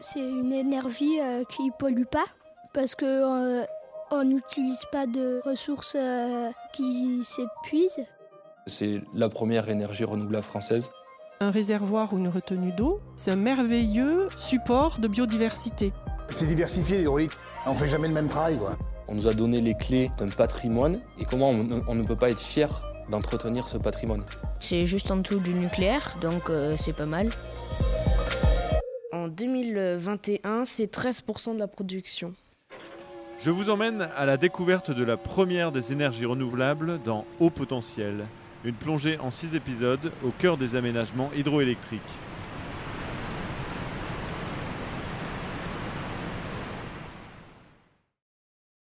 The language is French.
C'est une énergie euh, qui pollue pas parce que euh, on n'utilise pas de ressources euh, qui s'épuisent. C'est la première énergie renouvelable française. Un réservoir ou une retenue d'eau, c'est un merveilleux support de biodiversité. C'est diversifié l'hydraulique. On fait jamais le même travail, quoi. On nous a donné les clés d'un patrimoine et comment on, on ne peut pas être fier d'entretenir ce patrimoine? C'est juste en dessous du nucléaire, donc euh, c'est pas mal. En 2021, c'est 13% de la production. Je vous emmène à la découverte de la première des énergies renouvelables dans Haut Potentiel, une plongée en 6 épisodes au cœur des aménagements hydroélectriques.